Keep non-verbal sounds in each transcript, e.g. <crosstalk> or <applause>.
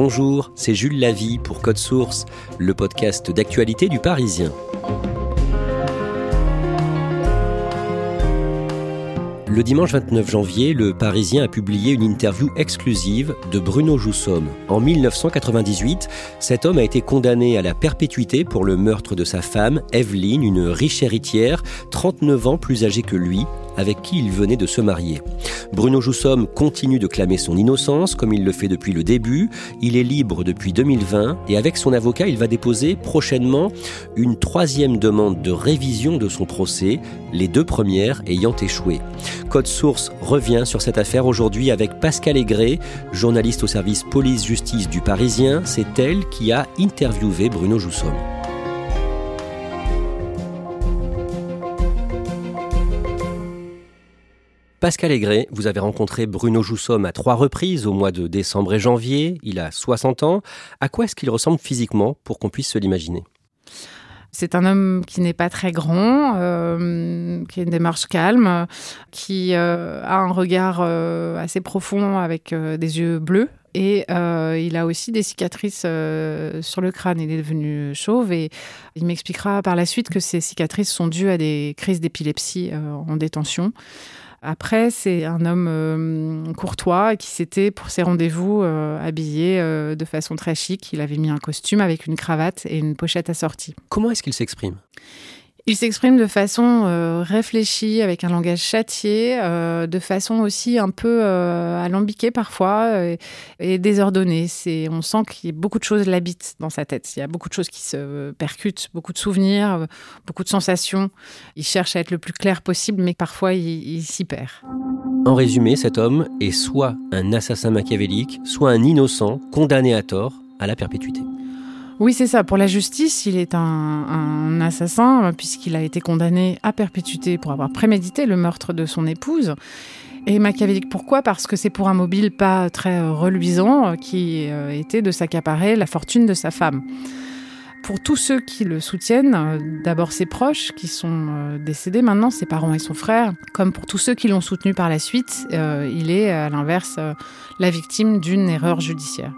Bonjour, c'est Jules Lavie pour Code Source, le podcast d'actualité du Parisien. Le dimanche 29 janvier, le Parisien a publié une interview exclusive de Bruno Joussomme. En 1998, cet homme a été condamné à la perpétuité pour le meurtre de sa femme, Evelyne, une riche héritière, 39 ans plus âgée que lui, avec qui il venait de se marier. Bruno Joussomme continue de clamer son innocence comme il le fait depuis le début. Il est libre depuis 2020 et avec son avocat, il va déposer prochainement une troisième demande de révision de son procès, les deux premières ayant échoué. Code Source revient sur cette affaire aujourd'hui avec Pascal Aigret, journaliste au service police-justice du Parisien. C'est elle qui a interviewé Bruno Joussomme. Pascal Aigret, vous avez rencontré Bruno Joussomme à trois reprises au mois de décembre et janvier. Il a 60 ans. À quoi est-ce qu'il ressemble physiquement pour qu'on puisse se l'imaginer? C'est un homme qui n'est pas très grand, euh, qui a une démarche calme, qui euh, a un regard euh, assez profond avec des yeux bleus. Et il a aussi des cicatrices sur le crâne. Il est devenu chauve et il m'expliquera par la suite que ces cicatrices sont dues à des crises d'épilepsie en détention. Après, c'est un homme euh, courtois qui s'était, pour ses rendez-vous, euh, habillé euh, de façon très chic. Il avait mis un costume avec une cravate et une pochette assortie. Comment est-ce qu'il s'exprime? Il s'exprime de façon euh, réfléchie, avec un langage châtié, euh, de façon aussi un peu euh, alambiquée parfois et désordonnée. C'est, on sent qu'il y a beaucoup de choses l'habitent dans sa tête. Il y a beaucoup de choses qui se percutent, beaucoup de souvenirs, beaucoup de sensations. Il cherche à être le plus clair possible, mais parfois il s'y perd. En résumé, cet homme est soit un assassin machiavélique, soit un innocent condamné à tort à la perpétuité. Oui, c'est ça. Pour la justice, il est un, assassin euh, puisqu'il a été condamné à perpétuité pour avoir prémédité le meurtre de son épouse. Et machiavélique, pourquoi? Parce que c'est pour un mobile pas très euh, reluisant euh, qui était de s'accaparer la fortune de sa femme. Pour tous ceux qui le soutiennent, d'abord ses proches qui sont décédés maintenant, ses parents et son frère, comme pour tous ceux qui l'ont soutenu par la suite, il est à l'inverse la victime d'une erreur judiciaire.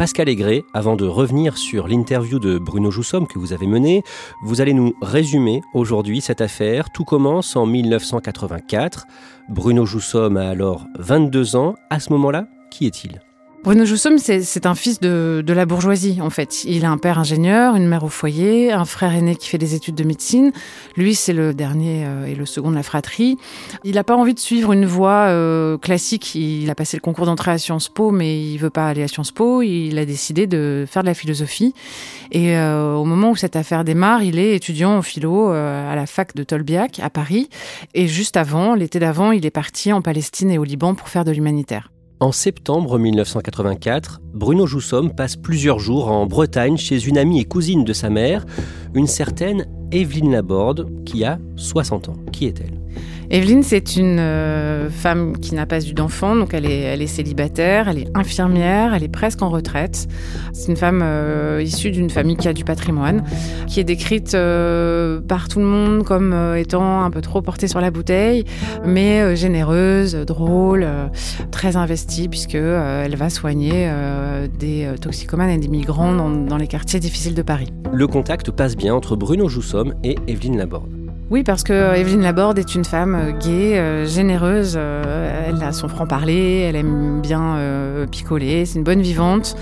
Pascal Aigret, avant de revenir sur l'interview de Bruno Joussomme que vous avez menée, vous allez nous résumer aujourd'hui cette affaire. Tout commence en 1984. Bruno Joussomme a alors 22 ans. À ce moment-là, qui est-il? Bruno Joussomme, c'est un fils de, de la bourgeoisie, en fait. Il a un père ingénieur, une mère au foyer, un frère aîné qui fait des études de médecine. Lui, c'est le dernier euh, et le second de la fratrie. Il n'a pas envie de suivre une voie euh, classique. Il a passé le concours d'entrée à Sciences Po, mais il veut pas aller à Sciences Po. Il a décidé de faire de la philosophie. Et euh, au moment où cette affaire démarre, il est étudiant en philo euh, à la fac de Tolbiac, à Paris. Et juste avant, l'été d'avant, il est parti en Palestine et au Liban pour faire de l'humanitaire. En septembre 1984, Bruno Joussomme passe plusieurs jours en Bretagne chez une amie et cousine de sa mère, une certaine Evelyne Laborde, qui a 60 ans. Qui est-elle? Evelyne, c'est une euh, femme qui n'a pas eu d'enfant, donc elle est, célibataire, elle est infirmière, elle est presque en retraite. C'est une femme euh, issue d'une famille qui a du patrimoine, qui est décrite euh, par tout le monde comme étant un peu trop portée sur la bouteille, mais généreuse, drôle, très investie, puisque elle va soigner des toxicomanes et des migrants dans, dans les quartiers difficiles de Paris. Le contact passe bien entre Bruno Joussomme et Evelyne Laborde. Oui, parce que Evelyne Laborde est une femme gaie, généreuse. elle a son franc-parler, elle aime bien picoler, c'est une bonne vivante.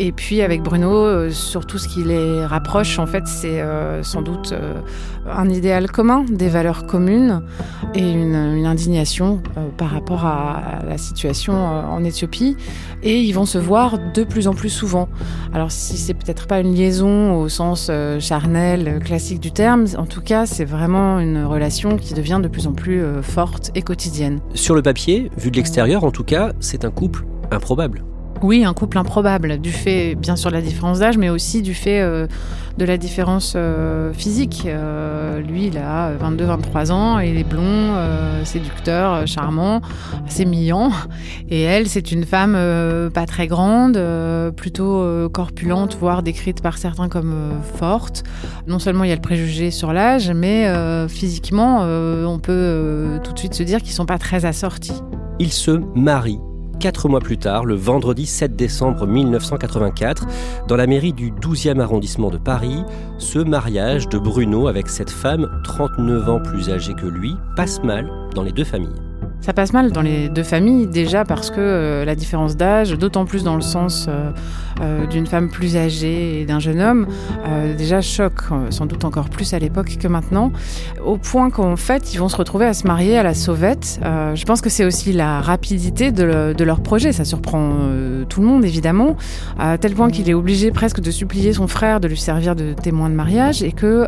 Et puis avec Bruno, euh, surtout ce qui les rapproche, en fait, c'est euh, sans doute euh, un idéal commun, des valeurs communes et une, indignation par rapport à, la situation en Éthiopie. Et ils vont se voir de plus en plus souvent. Alors si c'est peut-être pas une liaison au sens charnel classique du terme, en tout cas, c'est vraiment une relation qui devient de plus en plus forte et quotidienne. Sur le papier, vu de l'extérieur, en tout cas, c'est un couple improbable. Oui, un couple improbable, du fait bien sûr de la différence d'âge, mais aussi du fait euh, de la différence euh, physique. Euh, lui, il a 22-23 ans, il est blond, séducteur, charmant, assez mignon. Et elle, c'est une femme pas très grande, plutôt corpulente, voire décrite par certains comme forte. Non seulement il y a le préjugé sur l'âge, mais physiquement, on peut tout de suite se dire qu'ils sont pas très assortis. Ils se marient quatre mois plus tard, le vendredi 7 décembre 1984, dans la mairie du 12e arrondissement de Paris, ce mariage de Bruno avec cette femme, 39 ans plus âgée que lui, passe mal dans les deux familles. Ça passe mal dans les deux familles, déjà parce que euh, la différence d'âge, d'autant plus dans le sens euh, euh, d'une femme plus âgée et d'un jeune homme, déjà choque, sans doute encore plus à l'époque que maintenant, au point qu'en fait, ils vont se retrouver à se marier à la sauvette. je pense que c'est aussi la rapidité de, leur projet, ça surprend tout le monde évidemment, à tel point qu'il est obligé presque de supplier son frère de lui servir de témoin de mariage et que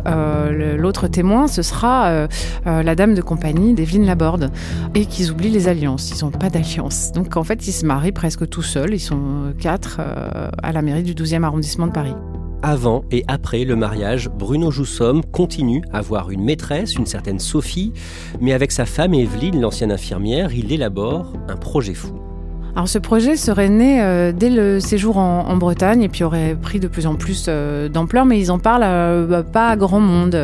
l'autre témoin, ce sera la dame de compagnie d'Evelyne Laborde, et qui ils oublient les alliances. Ils n'ont pas d'alliance. Donc en fait, ils se marient presque tout seuls. Ils sont quatre euh, à la mairie du 12e arrondissement de Paris. Avant et après le mariage, Bruno Joussomme continue à avoir une maîtresse, une certaine Sophie, mais avec sa femme Evelyne, l'ancienne infirmière, il élabore un projet fou. Alors ce projet serait né euh, dès le séjour en, Bretagne et puis aurait pris de plus en plus euh, d'ampleur, mais ils en parlent euh, bah, pas à grand monde.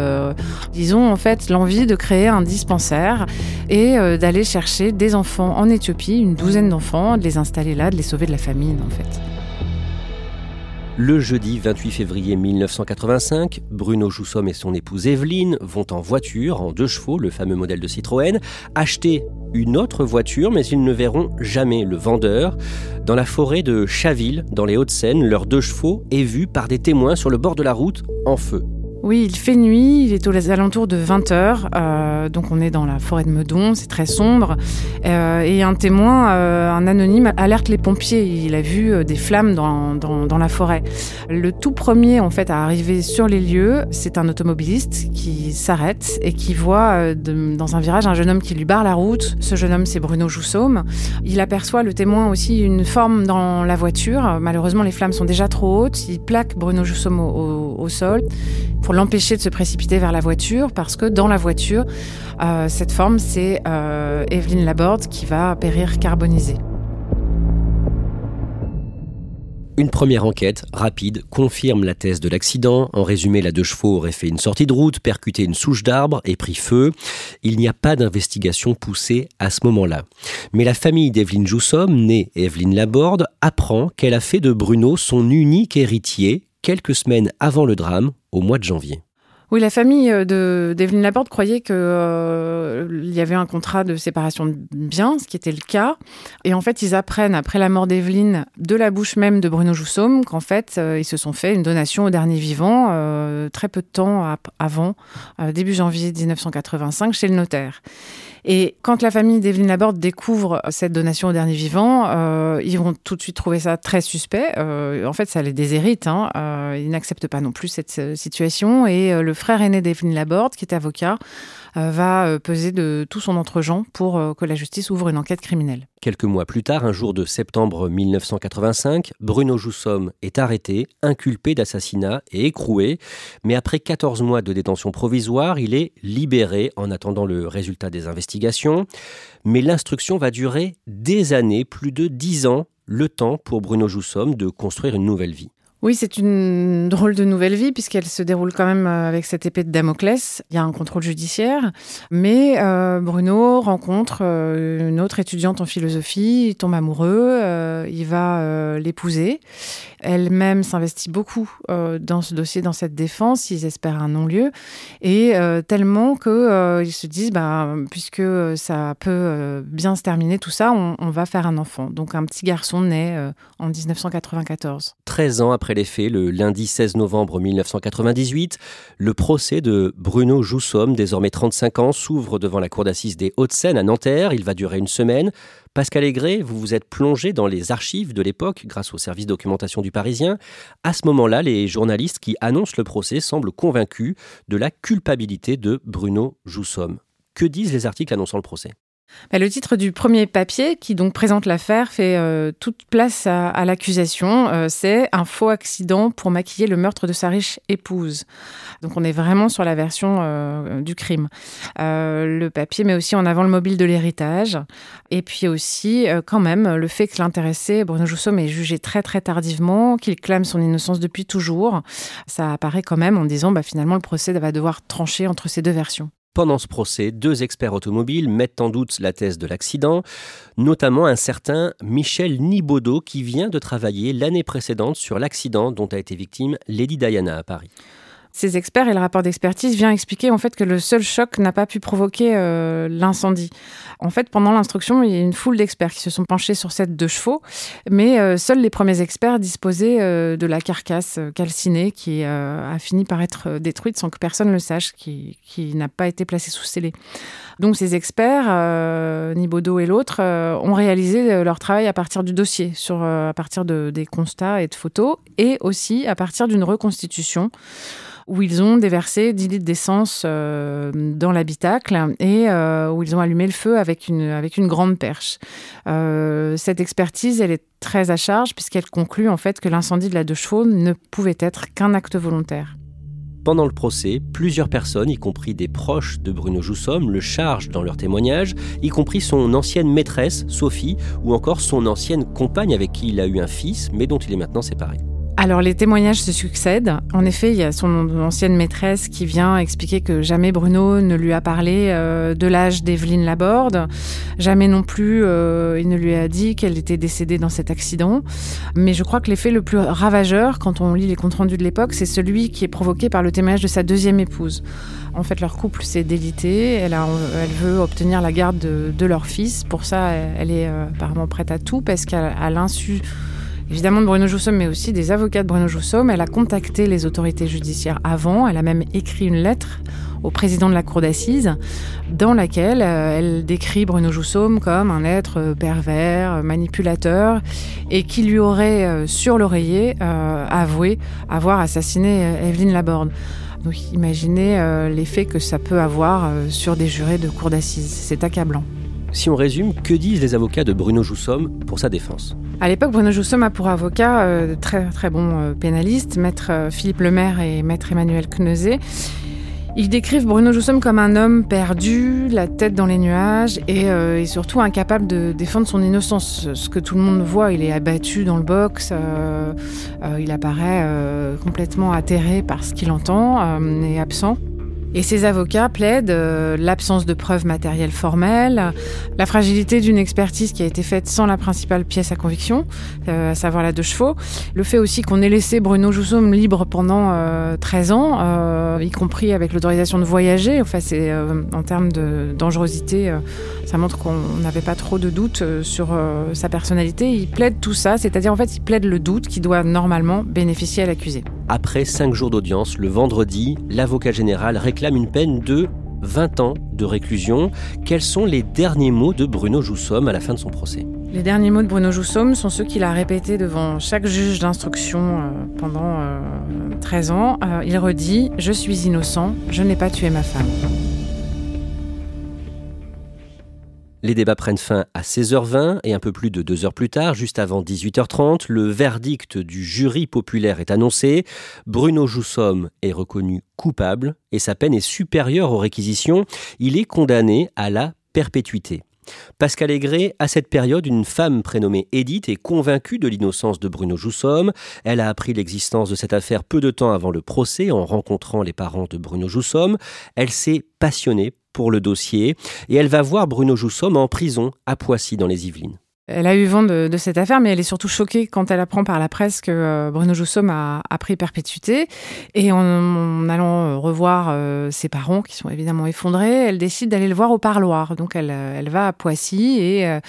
ils ont en fait l'envie de créer un dispensaire et d'aller chercher des enfants en Éthiopie, une douzaine d'enfants, de les installer là, de les sauver de la famine en fait. Le jeudi 28 février 1985, Bruno Joussomme et son épouse Evelyne vont en voiture, en deux chevaux, le fameux modèle de Citroën, acheter une autre voiture, mais ils ne verront jamais le vendeur. Dans la forêt de Chaville, dans les Hauts-de-Seine, leurs deux chevaux est vu par des témoins sur le bord de la route en feu. Oui, il fait nuit, il est aux alentours de 20 heures, euh, donc on est dans la forêt de Meudon, c'est très sombre, euh, et un témoin, euh, un anonyme, alerte les pompiers, il a vu des flammes dans, la forêt. Le tout premier en fait à arriver sur les lieux, c'est un automobiliste qui s'arrête et qui voit dans un virage un jeune homme qui lui barre la route. Ce jeune homme, c'est Bruno Joussaume. Il aperçoit le témoin aussi une forme dans la voiture. Malheureusement, les flammes sont déjà trop hautes. Il plaque Bruno Joussaume au, au sol pour l'empêcher de se précipiter vers la voiture parce que dans la voiture, euh, cette forme, c'est euh, Evelyne Laborde qui va périr carbonisée. Une première enquête rapide confirme la thèse de l'accident. En résumé, la deux chevaux aurait fait une sortie de route, percuté une souche d'arbre et pris feu. Il n'y a pas d'investigation poussée à ce moment-là. Mais la famille d'Evelyne Joussomme, née Evelyne Laborde, apprend qu'elle a fait de Bruno son unique héritier quelques semaines avant le drame, au mois de janvier. Oui, la famille euh, de d'Evelyne Laporte croyait qu'il euh, y avait un contrat de séparation de biens, ce qui était le cas. Et en fait, ils apprennent, après la mort d'Evelyne, de la bouche même de Bruno Joussaume, qu'en fait, euh, ils se sont fait une donation au dernier vivant, très peu de temps avant, début janvier 1985, chez le notaire. Et quand la famille d'Evelyne Laborde découvre cette donation au dernier vivant, ils vont tout de suite trouver ça très suspect. En fait, ça les déshérite. Hein. Ils n'acceptent pas non plus cette situation. Et le frère aîné d'Evelyne Laborde, qui est avocat, euh, va euh, peser de tout son entre-gens pour euh, que la justice ouvre une enquête criminelle. Quelques mois plus tard, un jour de septembre 1985, Bruno Joussomme est arrêté, inculpé d'assassinat et écroué, mais après 14 mois de détention provisoire, il est libéré en attendant le résultat des investigations. Mais l'instruction va durer des années, plus de 10 ans, le temps pour Bruno Joussomme de construire une nouvelle vie. Oui, c'est une drôle de nouvelle vie puisqu'elle se déroule quand même euh, avec cette épée de Damoclès. Il y a un contrôle judiciaire, mais euh, Bruno rencontre euh, une autre étudiante en philosophie, il tombe amoureux, il va l'épouser. Elle-même s'investit beaucoup dans ce dossier, dans cette défense. Ils espèrent un non-lieu et tellement que ils se disent, bah, puisque ça peut bien se terminer tout ça, on, on, va faire un enfant. Donc un petit garçon naît en 1994. 13 ans après après les faits, le lundi 16 novembre 1998, le procès de Bruno Joussomme, désormais 35 ans, s'ouvre devant la cour d'assises des Hauts-de-Seine à Nanterre. Il va durer une semaine. Pascal Aigret, vous vous êtes plongé dans les archives de l'époque grâce au service documentation du Parisien. À ce moment-là, les journalistes qui annoncent le procès semblent convaincus de la culpabilité de Bruno Joussomme. Que disent les articles annonçant le procès? Le titre du premier papier, qui donc présente l'affaire, fait euh, toute place à, l'accusation. Euh, c'est un faux accident pour maquiller le meurtre de sa riche épouse. Donc on est vraiment sur la version euh, du crime. le papier met aussi en avant le mobile de l'héritage. Et puis aussi, quand même, le fait que l'intéressé, Bruno Joussomme, est jugé très très tardivement, qu'il clame son innocence depuis toujours. Ça apparaît quand même en disant, bah, finalement, le procès va devoir trancher entre ces deux versions. Pendant ce procès, deux experts automobiles mettent en doute la thèse de l'accident, notamment un certain Michel Nibaudot qui vient de travailler l'année précédente sur l'accident dont a été victime Lady Diana à Paris ces experts et le rapport d'expertise vient expliquer en fait que le seul choc n'a pas pu provoquer euh, l'incendie. En fait, pendant l'instruction, il y a une foule d'experts qui se sont penchés sur cette deux chevaux, mais euh, seuls les premiers experts disposaient euh, de la carcasse calcinée qui a fini par être détruite sans que personne le sache, qui, n'a pas été placée sous scellé. Donc ces experts, Nibodo et l'autre, ont réalisé leur travail à partir du dossier, à partir de, des constats et de photos, et aussi à partir d'une reconstitution où ils ont déversé 10 litres d'essence euh, dans l'habitacle et euh, où ils ont allumé le feu avec une, grande perche. Euh, cette expertise, est très à charge puisqu'elle conclut en fait que l'incendie de la deux chevaux ne pouvait être qu'un acte volontaire. Pendant le procès, plusieurs personnes, y compris des proches de Bruno Joussomme, le chargent dans leurs témoignages, y compris son ancienne maîtresse, Sophie, ou encore son ancienne compagne avec qui il a eu un fils, mais dont il est maintenant séparé. Alors les témoignages se succèdent. En effet, il y a son ancienne maîtresse qui vient expliquer que jamais Bruno ne lui a parlé euh, de l'âge d'Evelyne Laborde. Jamais non plus euh, il ne lui a dit qu'elle était décédée dans cet accident. Mais je crois que l'effet le plus ravageur, quand on lit les comptes rendus de l'époque, c'est celui qui est provoqué par le témoignage de sa deuxième épouse. En fait, leur couple s'est délité. Elle, elle veut obtenir la garde de, leur fils. Pour ça, elle, est euh, apparemment prête à tout parce qu'à l'insu évidemment de Bruno Joussomme, mais aussi des avocats de Bruno Joussomme. Elle a contacté les autorités judiciaires avant. Elle a même écrit une lettre au président de la cour d'assises, dans laquelle euh, elle décrit Bruno Joussomme comme un être euh, pervers, euh, manipulateur, et qui lui aurait, sur l'oreiller, avoué avoir assassiné Evelyne Laborde. Donc imaginez l'effet que ça peut avoir sur des jurés de cour d'assises. C'est accablant. Si on résume, que disent les avocats de Bruno Joussomme pour sa défense? À l'époque, Bruno Joussomme a pour avocat euh, très très bons euh, pénalistes, maître euh, Philippe Lemaire et maître Emmanuel Kneuzé. Ils décrivent Bruno Joussomme comme un homme perdu, la tête dans les nuages et, surtout incapable de défendre son innocence. Ce que tout le monde voit, il est abattu dans le box, il apparaît complètement atterré par ce qu'il entend et absent. Et ces avocats plaident euh, l'absence de preuves matérielles formelles, la fragilité d'une expertise qui a été faite sans la principale pièce à conviction, euh, à savoir la de chevaux, le fait aussi qu'on ait laissé Bruno Joussomme libre pendant 13 euh, ans, y compris avec l'autorisation de voyager. Enfin, c'est en termes de dangerosité, ça montre qu'on n'avait pas trop de doutes sur sa personnalité. Il plaide tout ça, c'est-à-dire en fait, il plaide le doute qui doit normalement bénéficier à l'accusé. Après cinq jours d'audience, le vendredi, l'avocat général réclame une peine de 20 ans de réclusion. Quels sont les derniers mots de Bruno Joussomme à la fin de son procès? Les derniers mots de Bruno Joussomme sont ceux qu'il a répétés devant chaque juge d'instruction euh, pendant 13 euh, ans. Euh, il redit ⁇ Je suis innocent, je n'ai pas tué ma femme ⁇ Les débats prennent fin à 16h20 et un peu plus de deux heures plus tard, juste avant 18h30, le verdict du jury populaire est annoncé. Bruno Joussomme est reconnu coupable et sa peine est supérieure aux réquisitions. Il est condamné à la perpétuité. Pascal Aigret, à cette période, une femme prénommée Edith est convaincue de l'innocence de Bruno Joussomme. Elle a appris l'existence de cette affaire peu de temps avant le procès en rencontrant les parents de Bruno Joussomme. Elle s'est passionnée pour le dossier et elle va voir Bruno Joussomme en prison à Poissy dans les Yvelines. Elle a eu vent de, cette affaire, mais elle est surtout choquée quand elle apprend par la presse que euh, Bruno Joussomme a, pris perpétuité. Et en, allant euh, revoir euh, ses parents, qui sont évidemment effondrés, elle décide d'aller le voir au parloir. Donc elle, elle va à Poissy et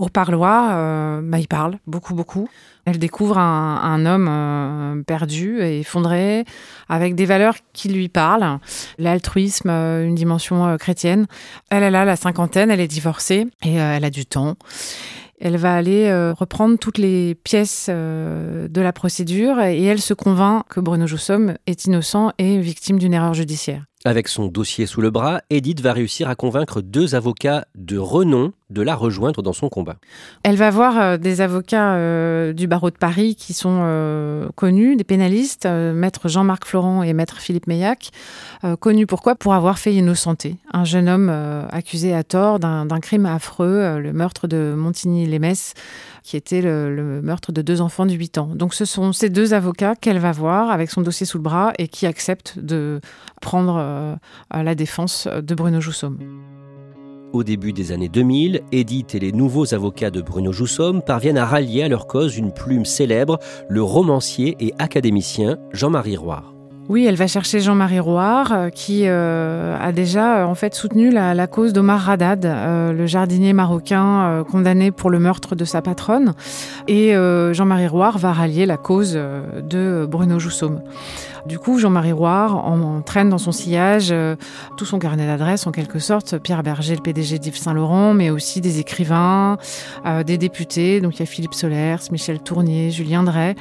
au parloir, bah, il parle beaucoup, beaucoup. Elle découvre un, homme perdu et effondré, avec des valeurs qui lui parlent. L'altruisme, une dimension chrétienne. Elle, elle a la cinquantaine, elle est divorcée et elle a du temps. Elle va aller euh, reprendre toutes les pièces euh, de la procédure et elle se convainc que Bruno Joussomme est innocent et victime d'une erreur judiciaire. Avec son dossier sous le bras, Edith va réussir à convaincre deux avocats de renom de la rejoindre dans son combat. Elle va voir euh, des avocats euh, du barreau de Paris qui sont euh, connus, des pénalistes, maître Jean-Marc Florent et maître Philippe Meillac, connus pourquoi? Pour avoir fait innocenter un jeune homme accusé à tort d'un crime affreux, le meurtre de Montigny-les-Messes, qui était le, le, meurtre de deux enfants de 8 ans. Donc ce sont ces deux avocats qu'elle va voir avec son dossier sous le bras et qui acceptent de prendre la défense de Bruno Joussomme. Au début des années 2000, Edith et les nouveaux avocats de Bruno Joussomme parviennent à rallier à leur cause une plume célèbre, le romancier et académicien Jean-Marie Roire. Oui, elle va chercher Jean-Marie Roire, euh, qui euh, a déjà euh, en fait soutenu la, cause d'Omar Radad, le jardinier marocain condamné pour le meurtre de sa patronne. Et Jean-Marie Roire va rallier la cause de Bruno Joussomme. Du coup, Jean-Marie Roire entraîne dans son sillage tout son carnet d'adresses, en quelque sorte, Pierre Berger, le PDG d'Yves Saint-Laurent, mais aussi des écrivains, des députés. Donc il y a Philippe Solers, Michel Tournier, Julien Drey,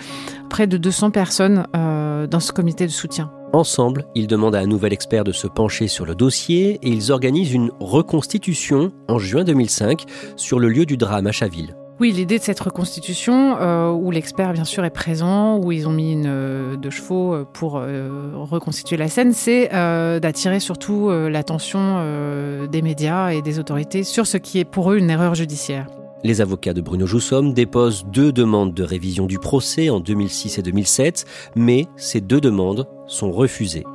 près de 200 personnes dans ce comité de soutien Ensemble, ils demandent à un nouvel expert de se pencher sur le dossier et ils organisent une reconstitution en juin 2005 sur le lieu du drame à Chaville. Oui, l'idée de cette reconstitution, euh, où l'expert bien sûr est présent, où ils ont mis une euh, de chevaux euh, pour reconstituer la scène, c'est d'attirer surtout l'attention des médias et des autorités sur ce qui est pour eux une erreur judiciaire. Les avocats de Bruno Joussomme déposent deux demandes de révision du procès en 2006 et 2007, mais ces deux demandes sont refusées.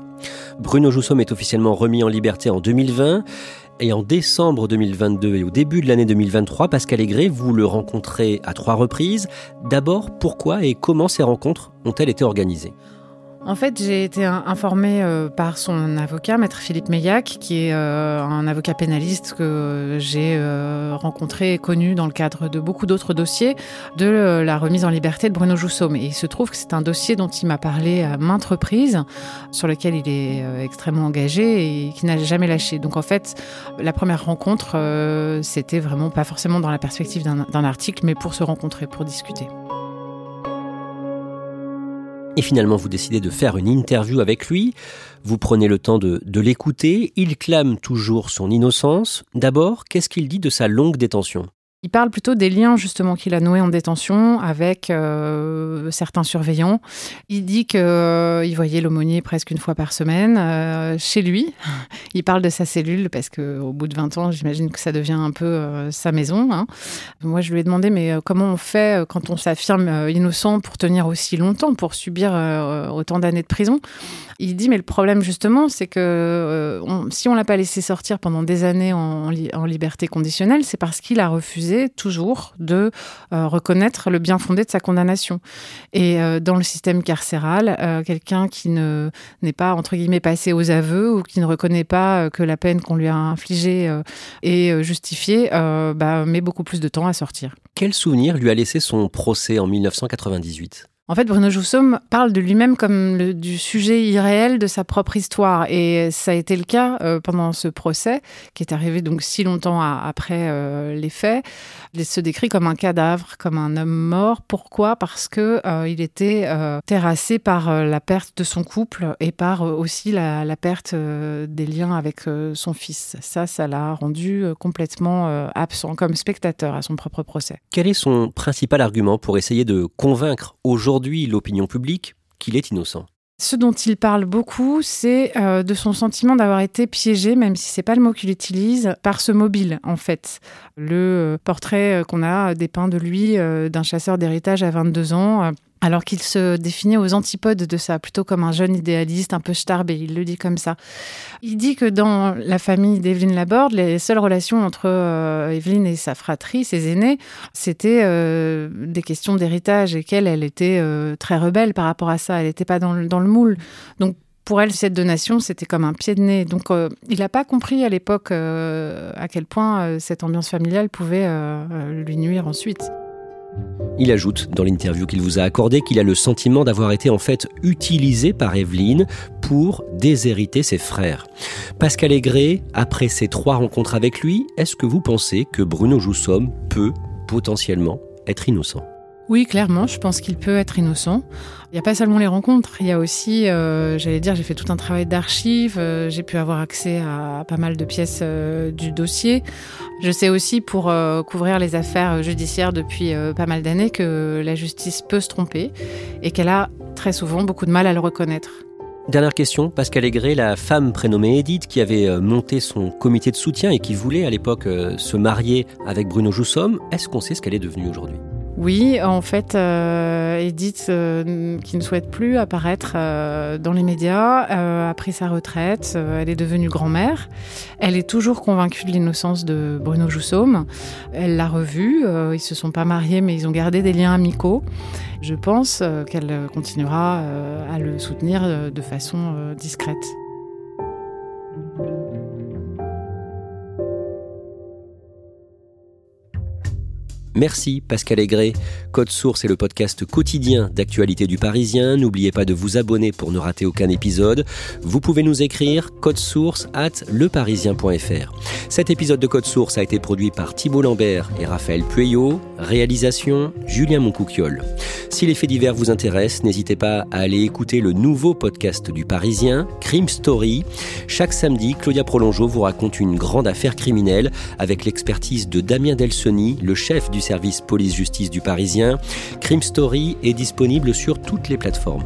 Bruno Joussomme est officiellement remis en liberté en 2020 et en décembre 2022 et au début de l'année 2023, Pascal Aigret, vous le rencontrez à trois reprises. D'abord, pourquoi et comment ces rencontres ont-elles été organisées? En fait, j'ai été informée euh, par son avocat, maître Philippe Meillac, qui est euh, un avocat pénaliste que j'ai euh, rencontré et connu dans le cadre de beaucoup d'autres dossiers, de la remise en liberté de Bruno Joussomme. Et il se trouve que c'est un dossier dont il m'a parlé à maintes reprises, sur lequel il est extrêmement engagé et qui n'a jamais lâché. Donc en fait, la première rencontre, c'était vraiment pas forcément dans la perspective d'un article, mais pour se rencontrer, pour discuter. Et finalement, vous décidez de faire une interview avec lui. Vous prenez le temps de, l'écouter. Il clame toujours son innocence. D'abord, qu'est-ce qu'il dit de sa longue détention? Il parle plutôt des liens justement qu'il a noués en détention avec euh, certains surveillants. Il dit qu'il euh, voyait l'aumônier presque une fois par semaine euh, chez lui. <laughs> Il parle de sa cellule parce qu'au bout de 20 ans, j'imagine que ça devient un peu sa maison. Hein. Moi, je lui ai demandé mais comment on fait quand on s'affirme innocent pour tenir aussi longtemps, pour subir autant d'années de prison? Il dit, mais le problème justement, c'est que si on l'a pas laissé sortir pendant des années en, liberté conditionnelle, c'est parce qu'il a refusé toujours de euh, reconnaître le bien fondé de sa condamnation. Et euh, dans le système carcéral, quelqu'un qui ne n'est pas entre guillemets passé aux aveux ou qui ne reconnaît pas que la peine qu'on lui a infligée est justifiée, bah, met beaucoup plus de temps à sortir. Quel souvenir lui a laissé son procès en 1998 en fait, Bruno Joussomme parle de lui-même comme du sujet irréel de sa propre histoire. Et ça a été le cas euh, pendant ce procès, qui est arrivé donc si longtemps après euh, les faits. Il se décrit comme un cadavre, comme un homme mort. Pourquoi? Parce que euh, il était terrassé par la perte de son couple et par aussi la, la perte des liens avec son fils. Ça, ça l'a rendu complètement absent comme spectateur à son propre procès. Quel est son principal argument pour essayer de convaincre aujourd'hui aujourd'hui l'opinion publique qu'il est innocent. Ce dont il parle beaucoup, c'est euh, de son sentiment d'avoir été piégé, même si c'est pas le mot qu'il utilise, par ce mobile en fait. Le euh, portrait euh, qu'on a dépeint de lui d'un chasseur d'héritage à 22 ans alors qu'il se définit aux antipodes de ça, plutôt comme un jeune idéaliste un peu starbé, il le dit comme ça. Il dit que dans la famille d'Evelyne Laborde, les seules relations entre euh, et sa fratrie, ses aînés, c'était euh, des questions d'héritage et qu'elle, elle était euh, très rebelle par rapport à ça, elle n'était pas dans le, dans le moule. Donc pour elle, cette donation, c'était comme un pied de nez. Donc, il n'a pas compris à l'époque à quel point cette ambiance familiale pouvait lui nuire ensuite. Il ajoute dans l'interview qu'il vous a accordé qu'il a le sentiment d'avoir été en fait utilisé par Evelyne pour déshériter ses frères. Pascal Aigret, après ces trois rencontres avec lui, est-ce que vous pensez que Bruno Joussomme peut potentiellement être innocent? Oui, clairement, je pense qu'il peut être innocent. Il n'y a pas seulement les rencontres, il y a aussi, euh, j'allais dire, j'ai fait tout un travail d'archives, euh, j'ai pu avoir accès à pas mal de pièces euh, du dossier. Je sais aussi, pour couvrir les affaires judiciaires depuis pas mal d'années, que la justice peut se tromper et qu'elle a très souvent beaucoup de mal à le reconnaître. Dernière question, Pascal Aigret, la femme prénommée Edith qui avait monté son comité de soutien et qui voulait à l'époque se marier avec Bruno Joussomme, est-ce qu'on sait ce qu'elle est devenue aujourd'hui? Oui, en fait, euh, Edith, euh, qui ne souhaite plus apparaître euh, dans les médias, a pris sa retraite, elle est devenue grand-mère. Elle est toujours convaincue de l'innocence de Bruno Joussaume. Elle l'a revu, ils se sont pas mariés, mais ils ont gardé des liens amicaux. Je pense qu'elle continuera à le soutenir de façon discrète. Merci Pascal Aigret. Code Source est le podcast quotidien d'actualité du Parisien. N'oubliez pas de vous abonner pour ne rater aucun épisode. Vous pouvez nous écrire code source at leparisien.fr. Cet épisode de Code Source a été produit par Thibault Lambert et Raphaël Pueyo. Réalisation Julien Moncouquiole. Si les faits divers vous intéressent, n'hésitez pas à aller écouter le nouveau podcast du Parisien, Crime Story. Chaque samedi, Claudia Prolongeau vous raconte une grande affaire criminelle avec l'expertise de Damien Delsoni, le chef du service police-justice du Parisien. Crime Story est disponible sur toutes les plateformes.